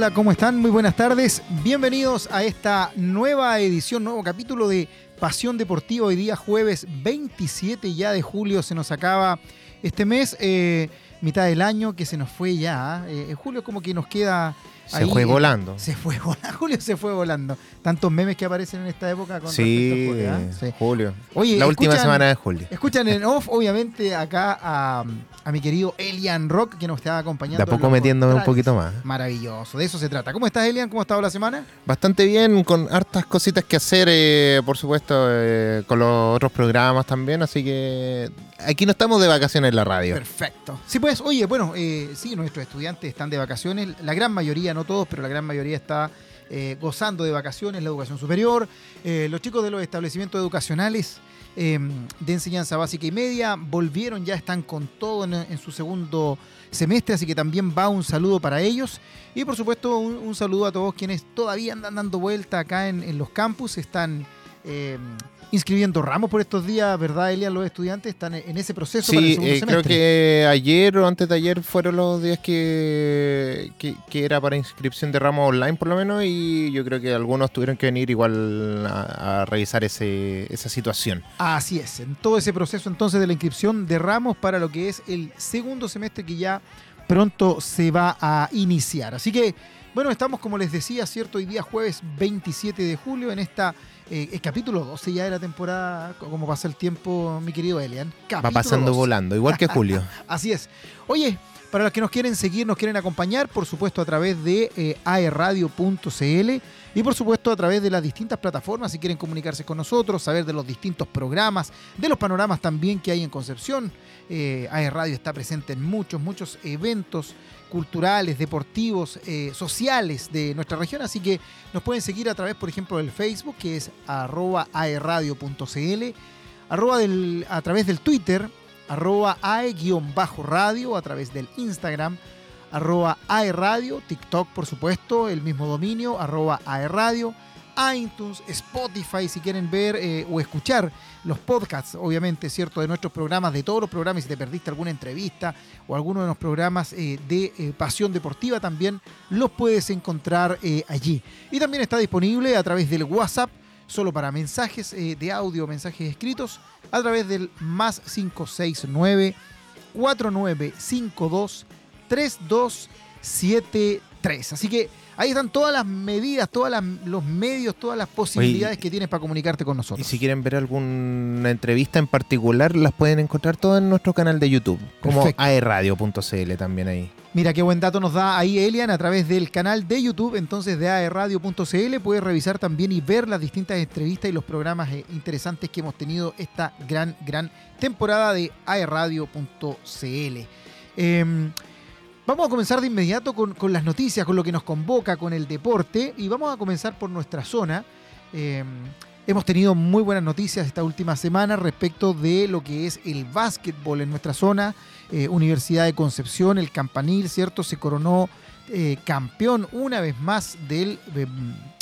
hola, ¿cómo están? Muy buenas tardes. Bienvenidos a esta nueva edición, nuevo capítulo de Pasión Deportiva. Hoy día jueves 27 ya de julio se nos acaba este mes, eh, mitad del año que se nos fue ya. ¿eh? Eh, julio como que nos queda se fue volando. Se fue volando. Julio se fue volando. Tantos memes que aparecen en esta época con sí, Julio. ¿ah? sí, Julio. Oye, la última semana de julio. Escuchan en off, obviamente, acá a, mi querido Elian Rock, que nos estaba acompañando. De a poco metiéndome un poquito más. Maravilloso. De eso se trata. ¿Cómo estás, Elian? ¿Cómo ha estado la semana? Bastante bien, con hartas cositas que hacer, eh, por supuesto, eh, con los otros programas también. Así que aquí no estamos de vacaciones en la radio. Perfecto. Sí, pues, oye, bueno, eh, sí, nuestros estudiantes están de vacaciones. La gran mayoría no todos, pero la gran mayoría está eh, gozando de vacaciones, la educación superior. Eh, los chicos de los establecimientos educacionales em, de enseñanza básica y media volvieron, ya están con todo en, su segundo semestre, así que también va un saludo para ellos. Y por supuesto un, saludo a todos quienes todavía andan dando vuelta acá en, en los campus, están em, inscribiendo ramos por estos días, ¿verdad, Elia? Los estudiantes están en ese proceso sí, para eh, creo que ayer o antes de ayer fueron los días que, que, era para inscripción de ramos online, por lo menos, y yo creo que algunos tuvieron que venir igual a, revisar ese, esa situación. Así es, en todo ese proceso entonces de la inscripción de ramos para lo que es el segundo semestre que ya pronto se va a iniciar. Así que, bueno, estamos, como les decía, cierto, hoy día jueves 27 de julio en esta eh, el capítulo 12 ya de la temporada, como pasa el tiempo, mi querido Elian. Va pasando volando, igual que Julio. Así es. Oye, para los que nos quieren seguir, nos quieren acompañar, por supuesto a través de eh, aerradio.cl y por supuesto a través de las distintas plataformas, si quieren comunicarse con nosotros, saber de los distintos programas, de los panoramas también que hay en Concepción. Eh, Radio está presente en muchos, muchos eventos culturales, deportivos, eh, sociales de nuestra región. Así que nos pueden seguir a través, por ejemplo, del Facebook, que es arroba aerradio.cl, arroba del, a través del Twitter, arroba ae-radio, a través del Instagram, arroba aerradio, TikTok, por supuesto, el mismo dominio, arroba aerradio iTunes, Spotify, si quieren ver eh, o escuchar los podcasts, obviamente, ¿cierto? De nuestros programas, de todos los programas, si te perdiste alguna entrevista o alguno de los programas eh, de eh, Pasión Deportiva, también los puedes encontrar allí. Y también está disponible a través del WhatsApp, solo para mensajes de audio, mensajes escritos, a través del más 569 4952 3273. Así que Ahí están todas las medidas, todos los medios, todas las posibilidades que tienes para comunicarte con nosotros. Y si quieren ver alguna entrevista en particular, las pueden encontrar todas en nuestro canal de YouTube, como aerradio.cl también ahí. Mira qué buen dato nos da ahí Elian a través del canal de YouTube, entonces de aerradio.cl. Puedes revisar también y ver las distintas entrevistas y los programas eh, interesantes que hemos tenido esta gran, gran temporada de aerradio.cl. Eh, Vamos a comenzar de inmediato con, las noticias, con lo que nos convoca, con el deporte, y vamos a comenzar por nuestra zona. Eh, hemos tenido muy buenas noticias esta última semana respecto de lo que es el básquetbol en nuestra zona. Eh, Universidad de Concepción, el campanil, ¿cierto? Se coronó eh, campeón una vez más del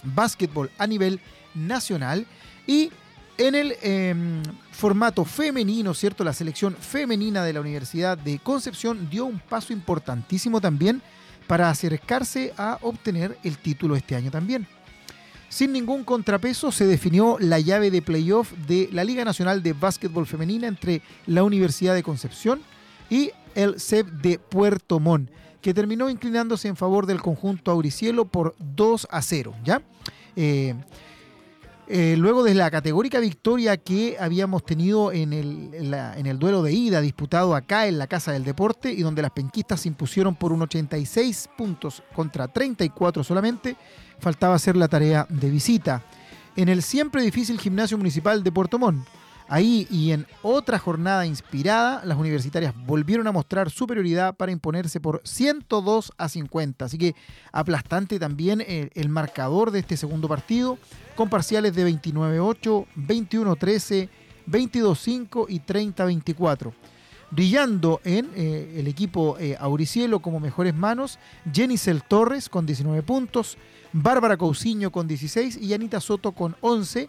básquetbol a nivel nacional. Y en el em, formato femenino, ¿cierto? La selección femenina de la Universidad de Concepción dio un paso importantísimo también para acercarse a obtener el título este año también. Sin ningún contrapeso se definió la llave de playoff de la Liga Nacional de Básquetbol Femenina entre la Universidad de Concepción y el CEP de Puerto Montt, que terminó inclinándose en favor del conjunto auricielo por 2 a 0, ¿ya? Eh, eh, luego de la categórica victoria que habíamos tenido en el, en, el, duelo de ida disputado acá en la Casa del Deporte y donde las penquistas se impusieron por un 86 puntos contra 34 solamente, faltaba hacer la tarea de visita. En el siempre difícil gimnasio municipal de Puerto Montt, Ahí y en otra jornada inspirada, las universitarias volvieron a mostrar superioridad para imponerse por 102 a 50. Así que aplastante también el, el marcador de este segundo partido, con parciales de 29-8, 21-13, 22-5 y 30-24. Brillando en eh, el equipo eh, Auricielo como mejores manos, Jenicel Torres con 19 puntos, Bárbara Cousiño con 16 y Anita Soto con 11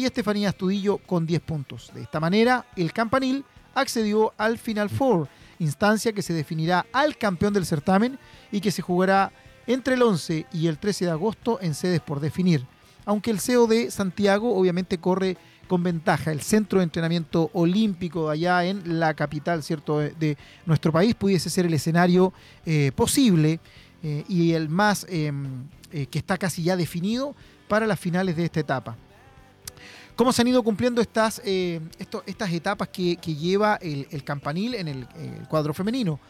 y Estefanía Astudillo con 10 puntos. De esta manera, el campanil accedió al Final Four, instancia que se definirá al campeón del certamen y que se jugará entre el 11 y el 13 de agosto en sedes por definir. Aunque el CEO de Santiago obviamente corre con ventaja. El centro de entrenamiento olímpico allá en la capital ¿cierto? de, nuestro país pudiese ser el escenario eh, posible eh, y el más em, eh, que está casi ya definido para las finales de esta etapa. ¿Cómo se han ido cumpliendo estas, estas etapas que, lleva el, campanil en el, el cuadro femenino?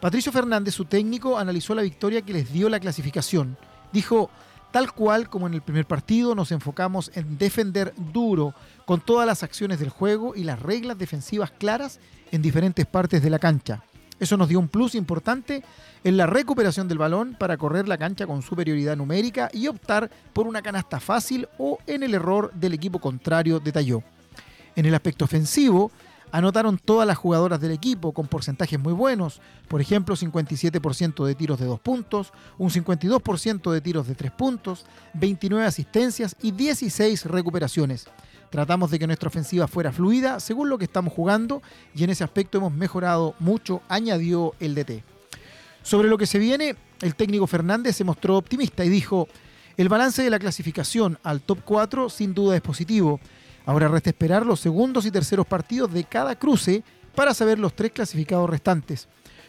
Patricio Fernández, su técnico, analizó la victoria que les dio la clasificación. Dijo, Tal cual como en el primer partido, nos enfocamos en defender duro, con todas las acciones del juego y las reglas defensivas claras en diferentes partes de la cancha. Eso nos dio un plus importante en la recuperación del balón para correr la cancha con superioridad numérica y optar por una canasta fácil o en el error del equipo contrario, detalló. En el aspecto ofensivo, anotaron todas las jugadoras del equipo con porcentajes muy buenos, por ejemplo 57% de tiros de 2 puntos, un 52% de tiros de 3 puntos, 29 asistencias y 16 recuperaciones. Tratamos de que nuestra ofensiva fuera fluida según lo que estamos jugando y en ese aspecto hemos mejorado mucho, añadió el DT. Sobre lo que se viene, el técnico Fernández se mostró optimista y dijo, el balance de la clasificación al top 4 sin duda es positivo Ahora resta esperar los segundos y terceros partidos de cada cruce para saber los tres clasificados restantes.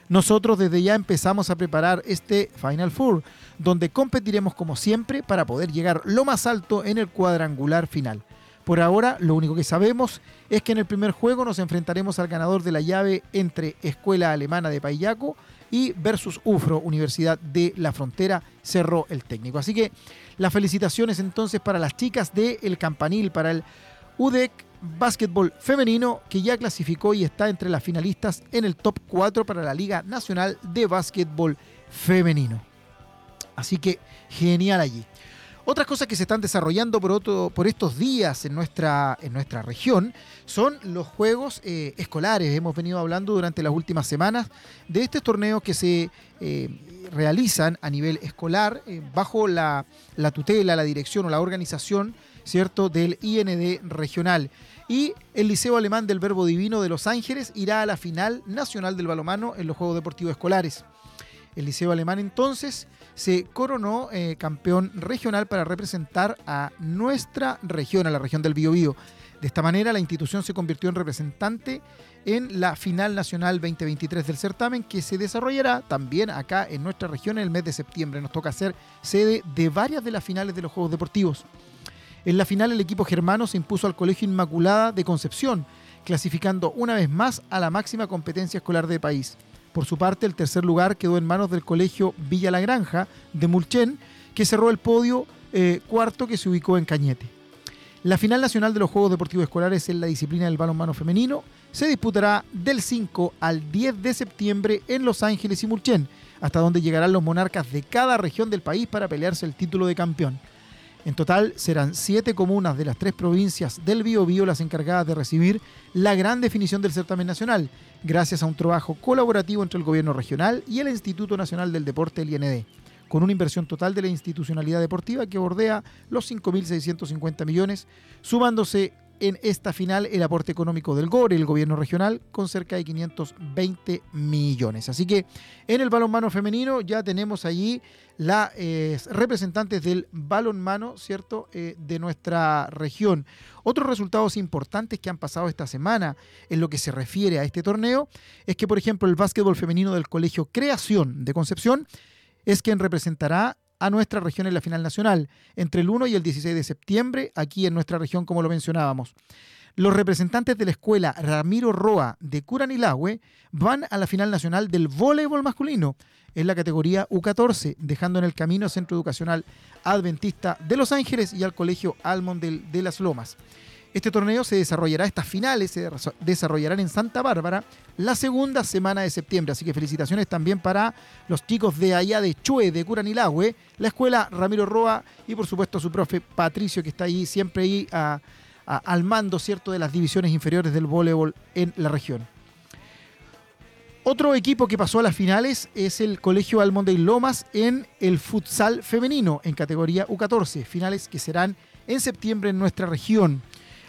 Nosotros desde ya empezamos a preparar este Final Four, donde competiremos como siempre para poder llegar lo más alto en el cuadrangular final. Por ahora, lo único que sabemos es que en el primer juego nos enfrentaremos al ganador de la llave entre Escuela Alemana de Payaco y versus UFRO, Universidad de la Frontera, cerró el técnico. Así que las felicitaciones entonces para las chicas del el Campanil, para el UDEC Básquetbol Femenino, que ya clasificó y está entre las finalistas en el top 4 para la Liga Nacional de Básquetbol Femenino. Así que genial allí. Otras cosas que se están desarrollando por, otro, por estos días en nuestra, región son los juegos eh, escolares. Hemos venido hablando durante las últimas semanas de estos torneos que se eh, realizan a nivel escolar eh, bajo la, la tutela, la dirección o la organización ¿cierto? Del IND regional. Y el Liceo Alemán del Verbo Divino de Los Ángeles irá a la final nacional del balomano en los Juegos Deportivos Escolares. El Liceo Alemán entonces se coronó eh, campeón regional para representar a nuestra región, a la región del Biobío. De esta manera, la institución se convirtió en representante en la final nacional 2023 del certamen, que se desarrollará también acá en nuestra región en el mes de septiembre. Nos toca ser sede de varias de las finales de los Juegos Deportivos. En la final el equipo germano se impuso al Colegio Inmaculada de Concepción, clasificando una vez más a la máxima competencia escolar del país. Por su parte, el tercer lugar quedó en manos del Colegio Villa La Granja de Mulchen, que cerró el podio eh, cuarto que se ubicó en Cañete. La final nacional de los Juegos Deportivos Escolares en la disciplina del balonmano femenino se disputará del 5 al 10 de septiembre en Los Ángeles y Mulchen, hasta donde llegarán los monarcas de cada región del país para pelearse el título de campeón. En total serán siete comunas de las tres provincias del Biobío las encargadas de recibir la gran definición del certamen nacional, gracias a un trabajo colaborativo entre el gobierno regional y el Instituto Nacional del Deporte, el IND, con una inversión total de la institucionalidad deportiva que bordea los 5.650 millones, sumándose en esta final el aporte económico del GORE, el gobierno regional, con cerca de 520 millones. Así que en el balonmano femenino ya tenemos allí las eh, representantes del balonmano, ¿cierto?, eh, de nuestra región. Otros resultados importantes que han pasado esta semana en lo que se refiere a este torneo es que, por ejemplo, el básquetbol femenino del Colegio Creación de Concepción es quien representará a nuestra región en la final nacional, entre el 1 y el 16 de septiembre, aquí en nuestra región, como lo mencionábamos. Los representantes de la escuela Ramiro Roa de Curanilahue van a la final nacional del voleibol masculino en la categoría U14, dejando en el camino Centro Educacional Adventista de Los Ángeles y al Colegio Almond de Las Lomas. Este torneo se desarrollará, estas finales se desarrollarán en Santa Bárbara la segunda semana de septiembre. Así que felicitaciones también para los chicos de allá de Chue, de Curanilahue, la escuela Ramiro Roa y por supuesto su profe Patricio, que está ahí siempre ahí al mando cierto de las divisiones inferiores del voleibol en la región. Otro equipo que pasó a las finales es el Colegio Almonte y Lomas en el futsal femenino en categoría U14, finales que serán en septiembre en nuestra región.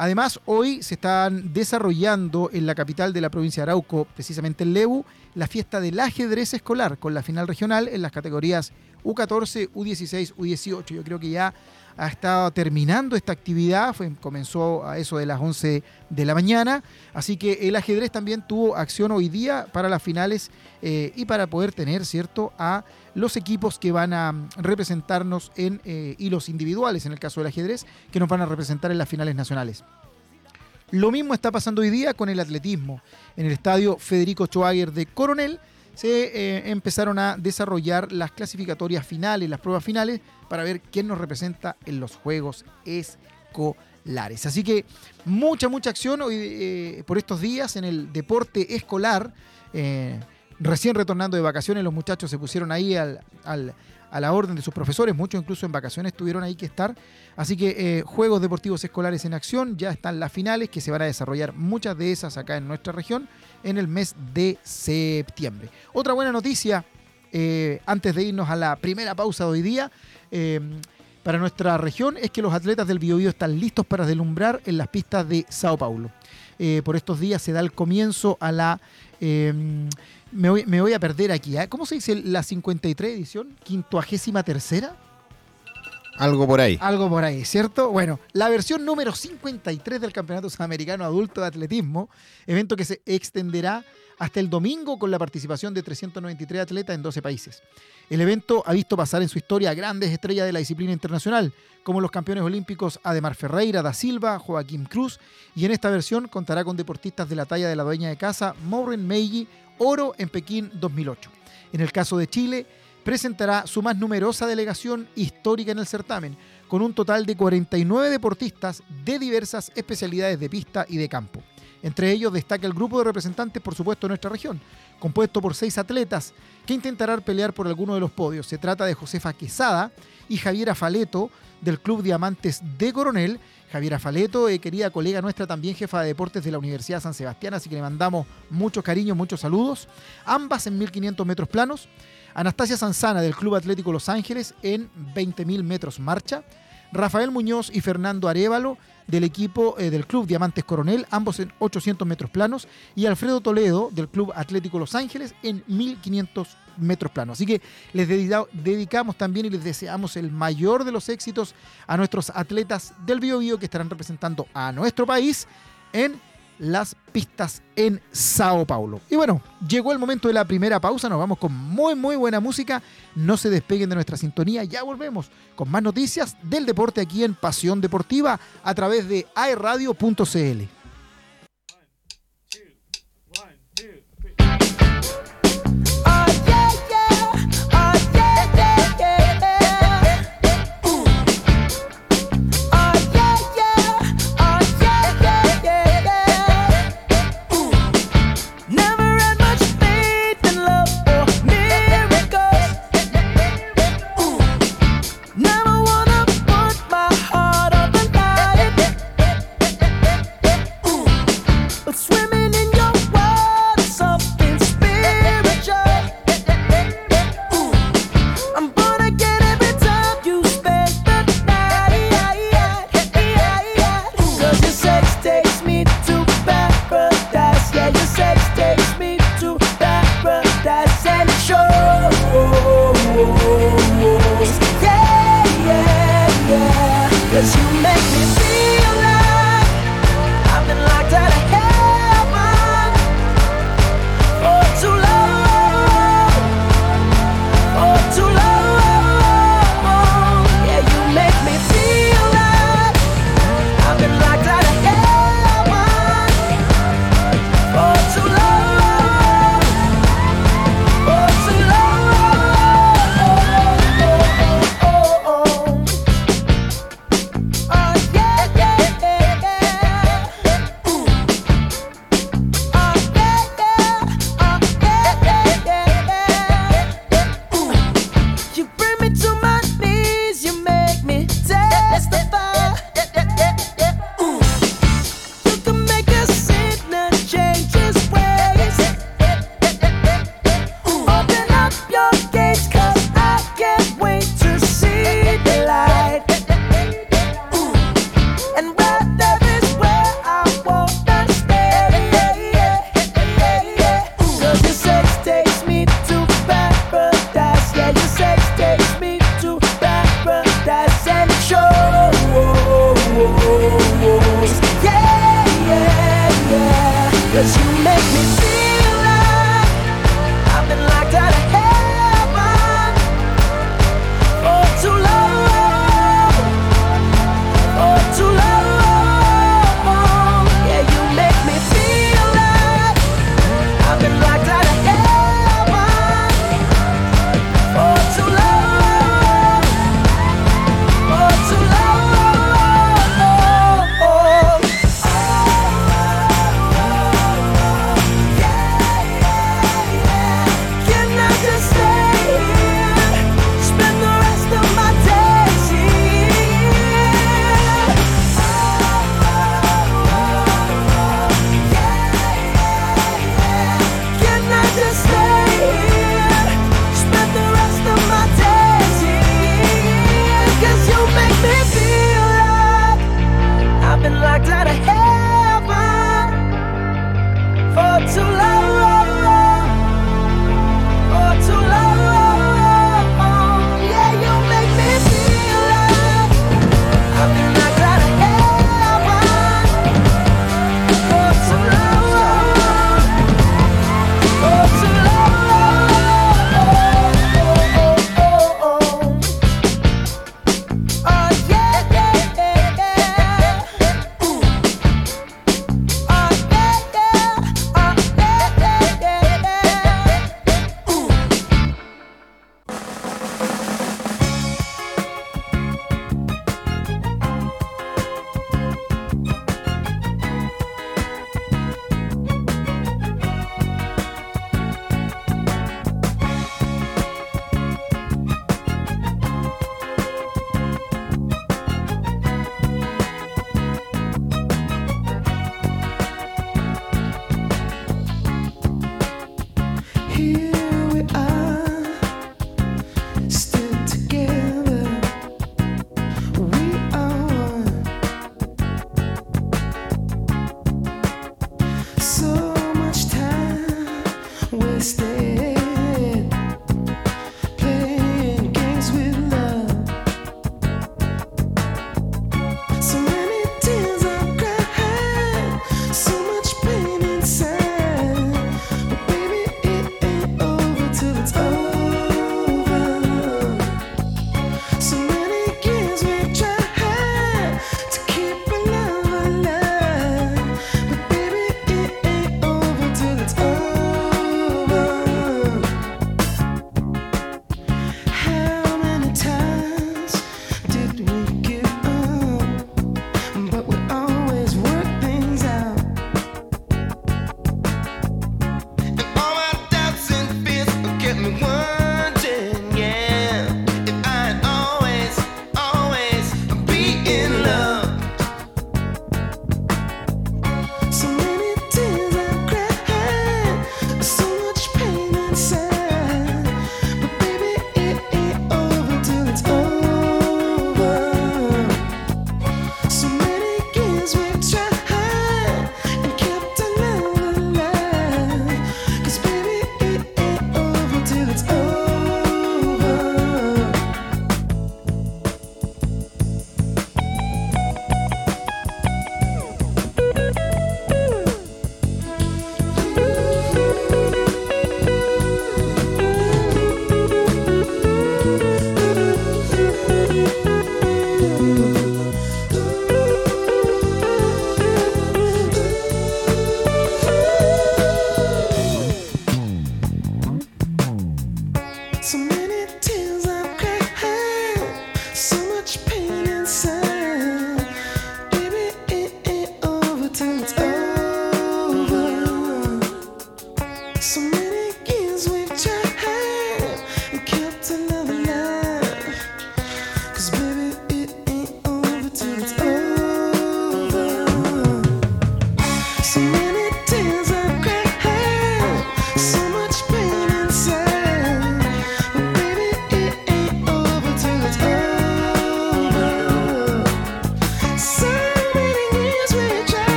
Además, hoy se están desarrollando en la capital de la provincia de Arauco, precisamente en Lebu, la fiesta del ajedrez escolar con la final regional en las categorías U14, U16, U18. Yo creo que ya ha estado terminando esta actividad, fue, comenzó a eso de las 11 de la mañana, así que el ajedrez también tuvo acción hoy día para las finales eh, y para poder tener, ¿cierto?, a los equipos que van a representarnos en, eh, y los individuales, en el caso del ajedrez, que nos van a representar en las finales nacionales. Lo mismo está pasando hoy día con el atletismo. En el estadio Federico Schwager de Coronel se eh, empezaron a desarrollar las clasificatorias finales, las pruebas finales, para ver quién nos representa en los Juegos Escolares. Así que mucha, mucha acción hoy, eh, por estos días en el deporte escolar. Eh, recién retornando de vacaciones, los muchachos se pusieron ahí al, a la orden de sus profesores, muchos incluso en vacaciones tuvieron ahí que estar. Así que eh, Juegos Deportivos Escolares en acción, ya están las finales que se van a desarrollar muchas de esas acá en nuestra región en el mes de septiembre. Otra buena noticia, eh, antes de irnos a la primera pausa de hoy día, eh, para nuestra región es que los atletas del Biobío están listos para deslumbrar en las pistas de Sao Paulo. por estos días se da el comienzo a la me voy, a perder aquí. ¿eh? ¿Cómo se dice la 53 edición? ¿Quintuagésima tercera? Algo por ahí. Algo por ahí, ¿cierto? Bueno, la versión número 53 del Campeonato Sudamericano Adulto de Atletismo, evento que se extenderá hasta el domingo con la participación de 393 atletas en 12 países. El evento ha visto pasar en su historia a grandes estrellas de la disciplina internacional, como los campeones olímpicos Ademar Ferreira da Silva, Joaquín Cruz, y en esta versión contará con deportistas de la talla de la dueña de casa, Maureen Meiji, oro en Pekín 2008. En el caso de Chile, presentará su más numerosa delegación histórica en el certamen, con un total de 49 deportistas de diversas especialidades de pista y de campo. Entre ellos destaca el grupo de representantes, por supuesto, de nuestra región, compuesto por seis atletas que intentarán pelear por alguno de los podios. Se trata de Josefa Quesada y Javiera Faleto del Club Diamantes de Coronel. Javiera Faleto, eh, querida colega nuestra, también jefa de deportes de la Universidad San Sebastián, así que le mandamos muchos cariños, muchos saludos. Ambas en 1500 metros planos. Anastasia Sanzana del Club Atlético Los Ángeles en 20.000 metros marcha. Rafael Muñoz y Fernando Arevalo del equipo eh, del Club Diamantes Coronel, ambos en 800 metros planos, y Alfredo Toledo del Club Atlético Los Ángeles en 1500 metros planos. Así que les dedicamos también y les deseamos el mayor de los éxitos a nuestros atletas del Bio, Bio que estarán representando a nuestro país en las pistas en Sao Paulo. Y bueno, llegó el momento de la primera pausa, nos vamos con muy muy buena música, no se despeguen de nuestra sintonía, ya volvemos con más noticias del deporte aquí en Pasión Deportiva a través de aerradio.cl.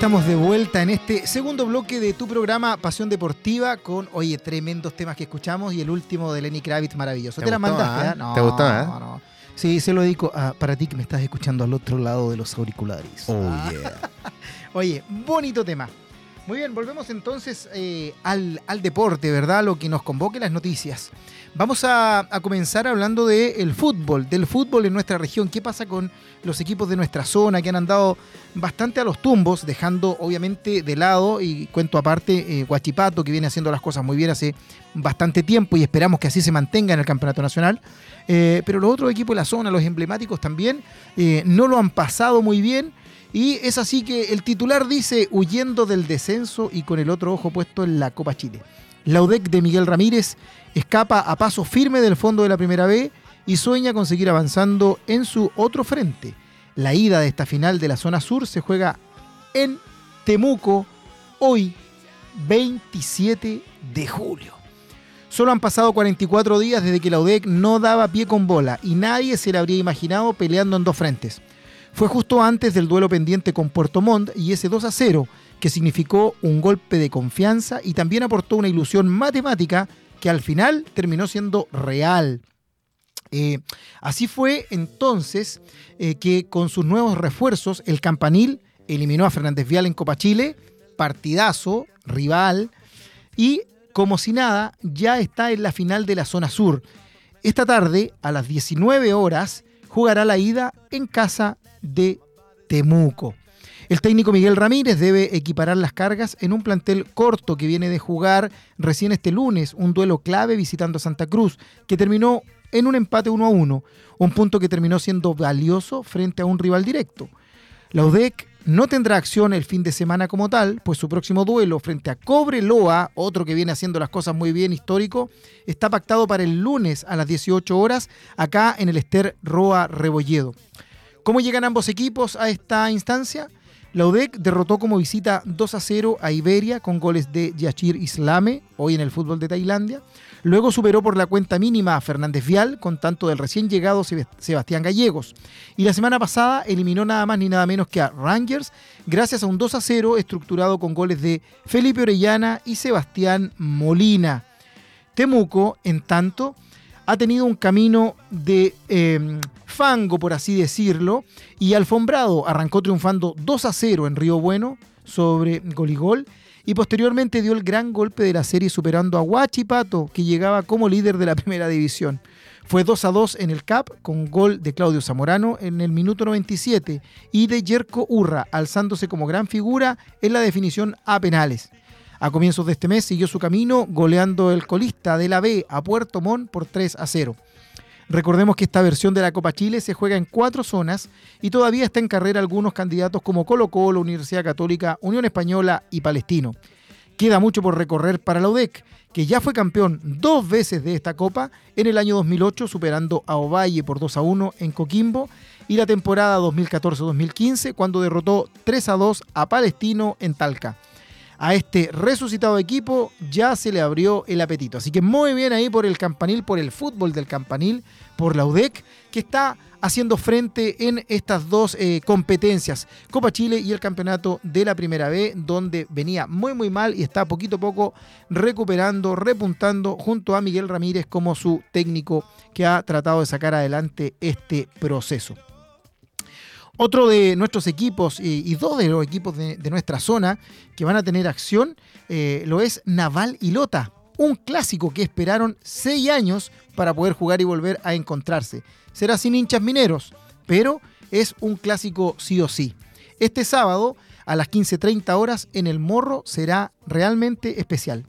estamos de vuelta en este segundo bloque de tu programa Pasión Deportiva con, oye, tremendos temas que escuchamos y el último de Lenny Kravitz maravilloso. ¿Te, la mandaste? ¿eh? No, ¿Te gustó? ¿eh? No, Sí, se lo dedico para ti que me estás escuchando al otro lado de los auriculares. Oh, yeah. oye, bonito tema. Muy bien, volvemos entonces eh, al, deporte, ¿verdad? Lo que nos convoque las noticias. Vamos a, comenzar hablando del fútbol, del fútbol en nuestra región. ¿Qué pasa con los equipos de nuestra zona que han andado bastante a los tumbos, dejando obviamente de lado, y cuento aparte, eh, Guachipato, que viene haciendo las cosas muy bien hace bastante tiempo y esperamos que así se mantenga en el Campeonato Nacional. Eh, pero los otros equipos de la zona, los emblemáticos también, no lo han pasado muy bien y es así que el titular dice, huyendo del descenso y con el otro ojo puesto en la Copa Chile. La UDEC de Miguel Ramírez escapa a paso firme del fondo de la primera B y sueña con seguir avanzando en su otro frente. La ida de esta final de la zona sur se juega en Temuco hoy, 27 de julio. Solo han pasado 44 días desde que la UDEC no daba pie con bola y nadie se la habría imaginado peleando en dos frentes. Fue justo antes del duelo pendiente con Puerto Montt y ese 2 a 0 que significó un golpe de confianza y también aportó una ilusión matemática que al final terminó siendo real. Eh, así fue entonces eh, que con sus nuevos refuerzos el campanil eliminó a Fernández Vial en Copa Chile, partidazo, rival, y como si nada, ya está en la final de la zona sur. Esta tarde, a las 19 horas, jugará la ida en casa de Temuco. El técnico Miguel Ramírez debe equiparar las cargas en un plantel corto que viene de jugar recién este lunes un duelo clave visitando a Santa Cruz, que terminó en un empate 1 a 1, un punto que terminó siendo valioso frente a un rival directo. La UDEC no tendrá acción el fin de semana como tal, pues su próximo duelo frente a Cobreloa, otro que viene haciendo las cosas muy bien histórico, está pactado para el lunes a las 18 horas acá en el Ester Roa Rebolledo. ¿Cómo llegan ambos equipos a esta instancia? La UDEC derrotó como visita 2 a 0 a Iberia con goles de Yachir Islame, hoy en el fútbol de Tailandia. Luego superó por la cuenta mínima a Fernández Vial con tanto del recién llegado Sebastián Gallegos. Y la semana pasada eliminó nada más ni nada menos que a Rangers gracias a un 2 a 0 estructurado con goles de Felipe Orellana y Sebastián Molina. Temuco, en tanto, ha tenido un camino de em, fango, por así decirlo, y alfombrado arrancó triunfando 2 a 0 en Río Bueno sobre Goligol y posteriormente dio el gran golpe de la serie superando a Huachipato, que llegaba como líder de la primera división. Fue 2 a 2 en el CAP con gol de Claudio Zamorano en el minuto 97 y de Yerko Urra, alzándose como gran figura en la definición a penales. A comienzos de este mes siguió su camino goleando el colista de la B a Puerto Montt por 3 a 0. Recordemos que esta versión de la Copa Chile se juega en cuatro zonas y todavía está en carrera algunos candidatos como Colo Colo, Universidad Católica, Unión Española y Palestino. Queda mucho por recorrer para la UDEC, que ya fue campeón dos veces de esta Copa en el año 2008, superando a Ovalle por 2 a 1 en Coquimbo, y la temporada 2014-2015, cuando derrotó 3 a 2 a Palestino en Talca a este resucitado equipo ya se le abrió el apetito. Así que muy bien ahí por el campanil, por el fútbol del campanil, por la UDEC, que está haciendo frente en estas dos eh, competencias, Copa Chile y el campeonato de la Primera B, donde venía muy muy mal y está poquito a poco recuperando, repuntando junto a Miguel Ramírez como su técnico que ha tratado de sacar adelante este proceso. Otro de nuestros equipos y, dos de los equipos de, nuestra zona que van a tener acción eh, lo es Naval y Lota, un clásico que esperaron seis años para poder jugar y volver a encontrarse. Será sin hinchas mineros, pero es un clásico sí o sí. Este sábado a las 15.30 horas en el Morro será realmente especial.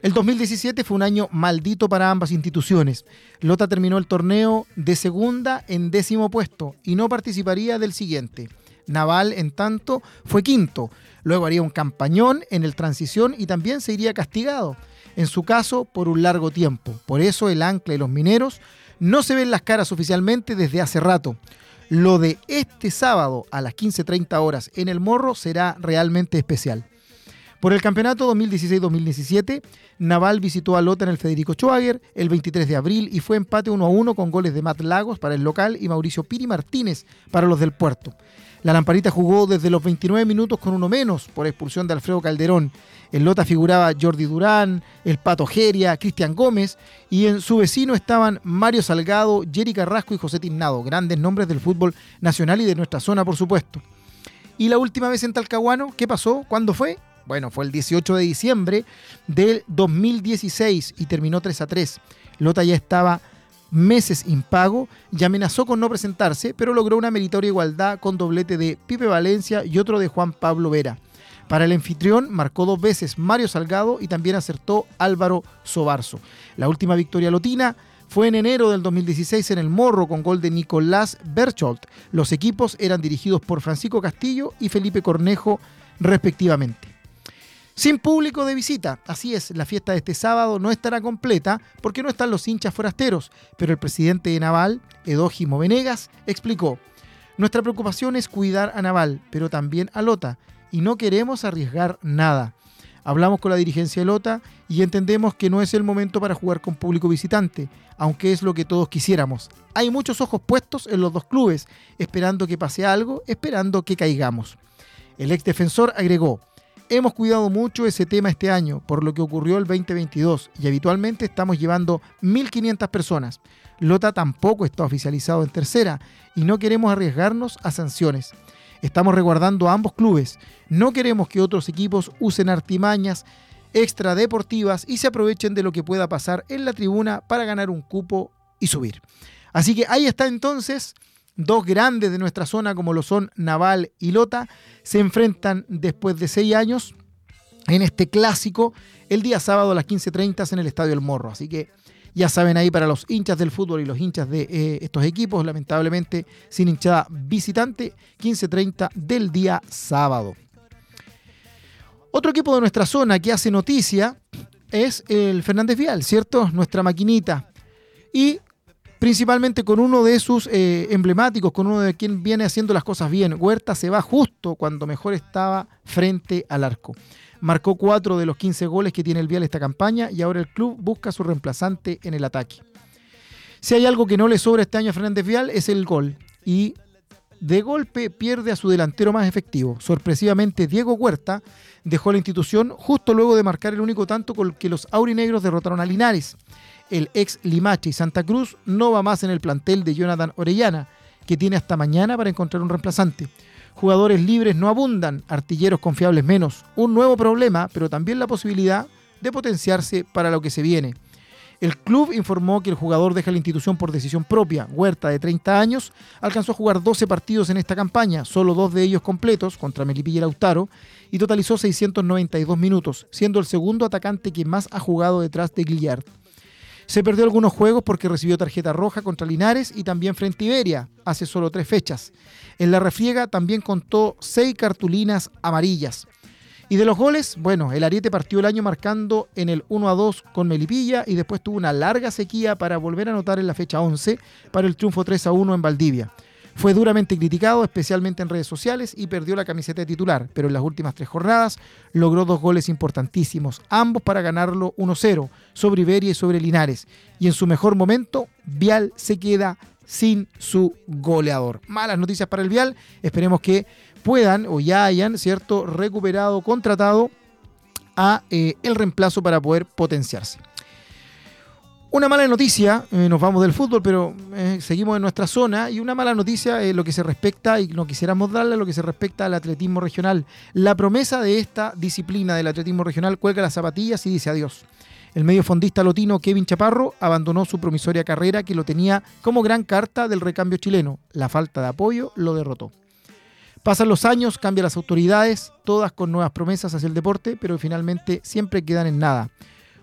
El 2017 fue un año maldito para ambas instituciones. Lota terminó el torneo de segunda en décimo puesto y no participaría del siguiente. Naval, en tanto, fue quinto. Luego haría un campañón en el transición y también se iría castigado. En su caso, por un largo tiempo. Por eso el ancla y los mineros no se ven las caras oficialmente desde hace rato. Lo de este sábado a las 15.30 horas en el Morro será realmente especial. Por el campeonato 2016-2017, Naval visitó a Lota en el Federico Schwager el 23 de abril y fue empate 1 a 1 con goles de Matt Lagos para el local y Mauricio Piri Martínez para los del puerto. La Lamparita jugó desde los 29 minutos con uno menos por expulsión de Alfredo Calderón. En Lota figuraba Jordi Durán, el Pato Geria, Cristian Gómez y en su vecino estaban Mario Salgado, Jerry Carrasco y José Tiznado, grandes nombres del fútbol nacional y de nuestra zona, por supuesto. Y la última vez en Talcahuano, ¿qué pasó? ¿Cuándo fue? Bueno, fue el 18 de diciembre del 2016 y terminó 3 a 3. Lota ya estaba meses impago y amenazó con no presentarse, pero logró una meritoria igualdad con doblete de Pipe Valencia y otro de Juan Pablo Vera. Para el anfitrión marcó dos veces Mario Salgado y también acertó Álvaro Sobarzo. La última victoria lotina fue en enero del 2016 en el Morro con gol de Nicolás Bercholt. Los equipos eran dirigidos por Francisco Castillo y Felipe Cornejo respectivamente. Sin público de visita, así es, la fiesta de este sábado no estará completa porque no están los hinchas forasteros, pero el presidente de Naval, Edógimo Venegas, explicó, nuestra preocupación es cuidar a Naval, pero también a Lota, y no queremos arriesgar nada. Hablamos con la dirigencia de Lota y entendemos que no es el momento para jugar con público visitante, aunque es lo que todos quisiéramos. Hay muchos ojos puestos en los dos clubes, esperando que pase algo, esperando que caigamos. El ex defensor agregó, Hemos cuidado mucho ese tema este año por lo que ocurrió el 2022 y habitualmente estamos llevando 1.500 personas. Lota tampoco está oficializado en tercera y no queremos arriesgarnos a sanciones. Estamos resguardando a ambos clubes. No queremos que otros equipos usen artimañas extradeportivas y se aprovechen de lo que pueda pasar en la tribuna para ganar un cupo y subir. Así que ahí está entonces dos grandes de nuestra zona como lo son Naval y Lota, se enfrentan después de seis años en este clásico el día sábado a las 15.30 en el Estadio El Morro. Así que ya saben ahí para los hinchas del fútbol y los hinchas de eh, estos equipos, lamentablemente sin hinchada visitante, 15.30 del día sábado. Otro equipo de nuestra zona que hace noticia es el Fernández Vial, ¿cierto? Nuestra maquinita. Y principalmente con uno de sus eh, emblemáticos, con uno de quien viene haciendo las cosas bien. Huerta se va justo cuando mejor estaba frente al arco. Marcó cuatro de los 15 goles que tiene el Vial esta campaña y ahora el club busca su reemplazante en el ataque. Si hay algo que no le sobra este año a Fernández Vial es el gol. Y de golpe pierde a su delantero más efectivo. Sorpresivamente, Diego Huerta dejó la institución justo luego de marcar el único tanto con que los aurinegros derrotaron a Linares el ex Limache y Santa Cruz no va más en el plantel de Jonathan Orellana, que tiene hasta mañana para encontrar un reemplazante. Jugadores libres no abundan, artilleros confiables menos. Un nuevo problema, pero también la posibilidad de potenciarse para lo que se viene. El club informó que el jugador deja la institución por decisión propia. Huerta, de 30 años, alcanzó a jugar 12 partidos en esta campaña, solo dos de ellos completos, contra Melipilla y Lautaro, y totalizó 692 minutos, siendo el segundo atacante que más ha jugado detrás de Guillard. Se perdió algunos juegos porque recibió tarjeta roja contra Linares y también frente a Iberia, hace solo tres fechas. En la refriega también contó seis cartulinas amarillas. Y de los goles, bueno, el Ariete partió el año marcando en el 1 a 2 con Melipilla y después tuvo una larga sequía para volver a anotar en la fecha 11 para el triunfo 3 a 1 en Valdivia. Fue duramente criticado, especialmente en redes sociales, y perdió la camiseta de titular, pero en las últimas tres jornadas logró dos goles importantísimos, ambos para ganarlo 1-0 sobre Iberia y sobre Linares. Y en su mejor momento, Vial se queda sin su goleador. Malas noticias para el Vial, esperemos que puedan o ya hayan, ¿cierto?, recuperado, contratado a eh, el reemplazo para poder potenciarse. Una mala noticia, eh, nos vamos del fútbol, pero eh, seguimos en nuestra zona, y una mala noticia es lo que se respecta, y no quisiéramos darle lo que se respecta al atletismo regional. La promesa de esta disciplina del atletismo regional cuelga las zapatillas y dice adiós. El mediofondista lotino Kevin Chaparro abandonó su promisoria carrera que lo tenía como gran carta del recambio chileno. La falta de apoyo lo derrotó. Pasan los años, cambian las autoridades, todas con nuevas promesas hacia el deporte, pero finalmente siempre quedan en nada.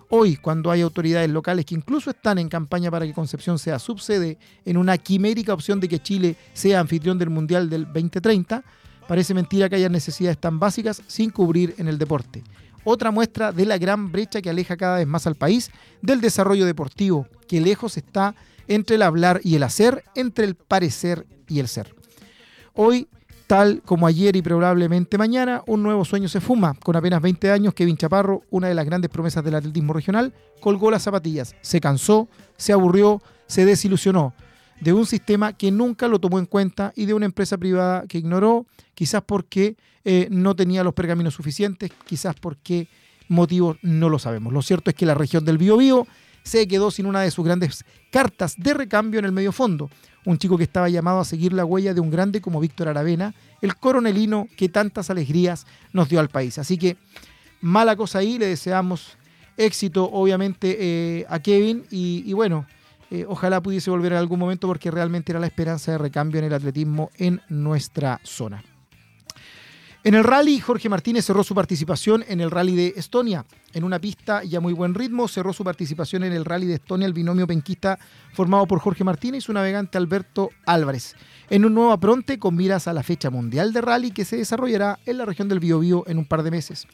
Hoy, cuando hay autoridades locales que incluso están en campaña para que Concepción sea subsede en una quimérica opción de que Chile sea anfitrión del Mundial del 2030, parece mentira que haya necesidades tan básicas sin cubrir en el deporte. Otra muestra de la gran brecha que aleja cada vez más al país del desarrollo deportivo, que lejos está entre el hablar y el hacer, entre el parecer y el ser. Hoy tal como ayer y probablemente mañana, un nuevo sueño se fuma. Con apenas 20 años, Kevin Chaparro, una de las grandes promesas del atletismo regional, colgó las zapatillas. Se cansó, se aburrió, se desilusionó de un sistema que nunca lo tomó en cuenta y de una empresa privada que ignoró, quizás porque eh, no tenía los pergaminos suficientes, quizás porque motivos no lo sabemos. Lo cierto es que la región del Biobío se quedó sin una de sus grandes cartas de recambio en el medio fondo un chico que estaba llamado a seguir la huella de un grande como Víctor Aravena, el coronelino que tantas alegrías nos dio al país. Así que mala cosa ahí, le deseamos éxito obviamente eh, a Kevin y, bueno, eh, ojalá pudiese volver en algún momento porque realmente era la esperanza de recambio en el atletismo en nuestra zona. En el rally, Jorge Martínez cerró su participación en el rally de Estonia. En una pista y a muy buen ritmo, cerró su participación en el rally de Estonia el binomio penquista formado por Jorge Martínez y su navegante Alberto Álvarez. En un nuevo apronte con miras a la fecha mundial de rally que se desarrollará en la región del Biobío en un par de meses.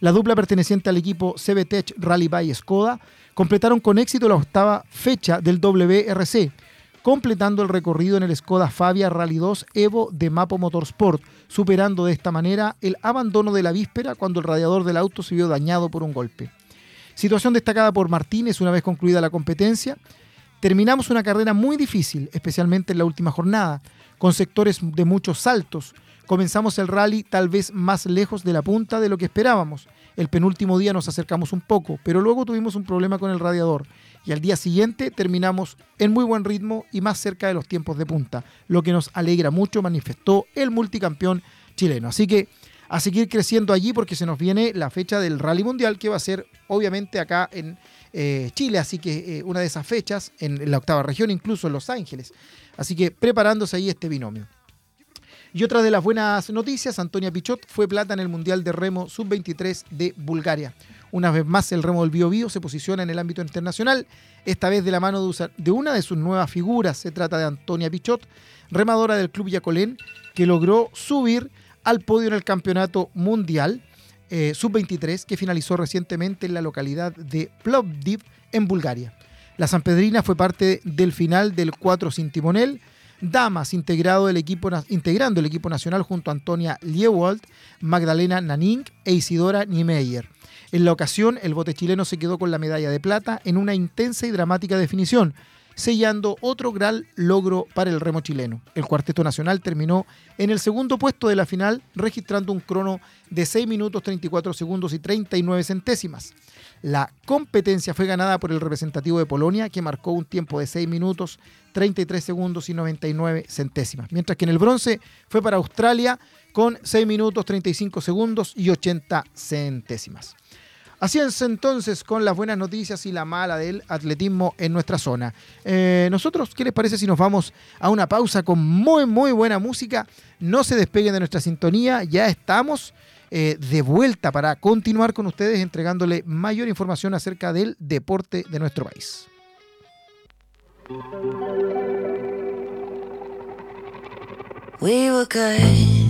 La dupla perteneciente al equipo CBTech Rally by Skoda completaron con éxito la octava fecha del WRC completando el recorrido en el Skoda Fabia Rally 2 Evo de Mapo Motorsport, superando de esta manera el abandono de la víspera cuando el radiador del auto se vio dañado por un golpe. Situación destacada por Martínez una vez concluida la competencia. Terminamos una carrera muy difícil, especialmente en la última jornada, con sectores de muchos saltos. Comenzamos el rally tal vez más lejos de la punta de lo que esperábamos. El penúltimo día nos acercamos un poco, pero luego tuvimos un problema con el radiador y al día siguiente terminamos en muy buen ritmo y más cerca de los tiempos de punta, lo que nos alegra mucho, manifestó el multicampeón chileno. Así que a seguir creciendo allí porque se nos viene la fecha del Rally Mundial que va a ser obviamente acá en eh, Chile, así que eh, una de esas fechas en la octava región, incluso en Los Ángeles. Así que preparándose ahí este binomio. Y otra de las buenas noticias, Antonia Pichot fue plata en el Mundial de Remo Sub-23 de Bulgaria. Una vez más, el remo del Bio, se posiciona en el ámbito internacional, esta vez de la mano de una de sus nuevas figuras. Se trata de Antonia Pichot, remadora del Club Yacolén, que logró subir al podio en el Campeonato Mundial eh, Sub-23 que finalizó recientemente en la localidad de Plovdiv, en Bulgaria. La Sanpedrina fue parte del final del 4 sin timonel, damas integrado equipo, integrando el equipo nacional junto a Antonia Liewald, Magdalena Naning e Isidora Niemeyer. En la ocasión, el bote chileno se quedó con la medalla de plata en una intensa y dramática definición, sellando otro gran logro para el remo chileno. El cuarteto nacional terminó en el segundo puesto de la final, registrando un crono de 6 minutos 34 segundos y 39 centésimas. La competencia fue ganada por el representativo de Polonia, que marcó un tiempo de 6 minutos 33 segundos y 99 centésimas, mientras que en el bronce fue para Australia con 6 minutos 35 segundos y 80 centésimas. Así es entonces con las buenas noticias y la mala del atletismo en nuestra zona. Eh, nosotros, ¿qué les parece si nos vamos a una pausa con muy, muy buena música? No se despeguen de nuestra sintonía, ya estamos eh, de vuelta para continuar con ustedes entregándole mayor información acerca del deporte de nuestro país. We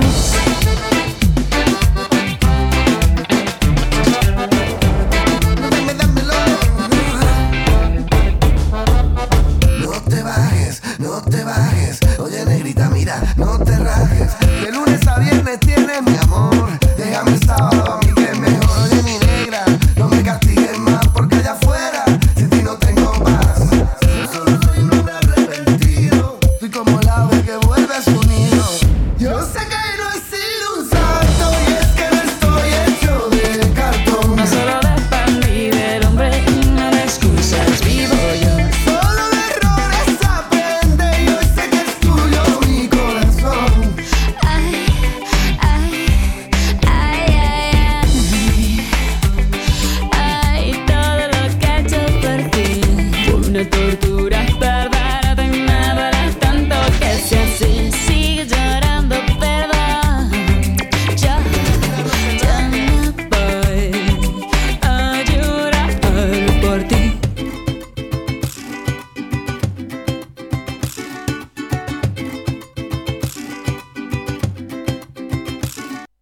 house.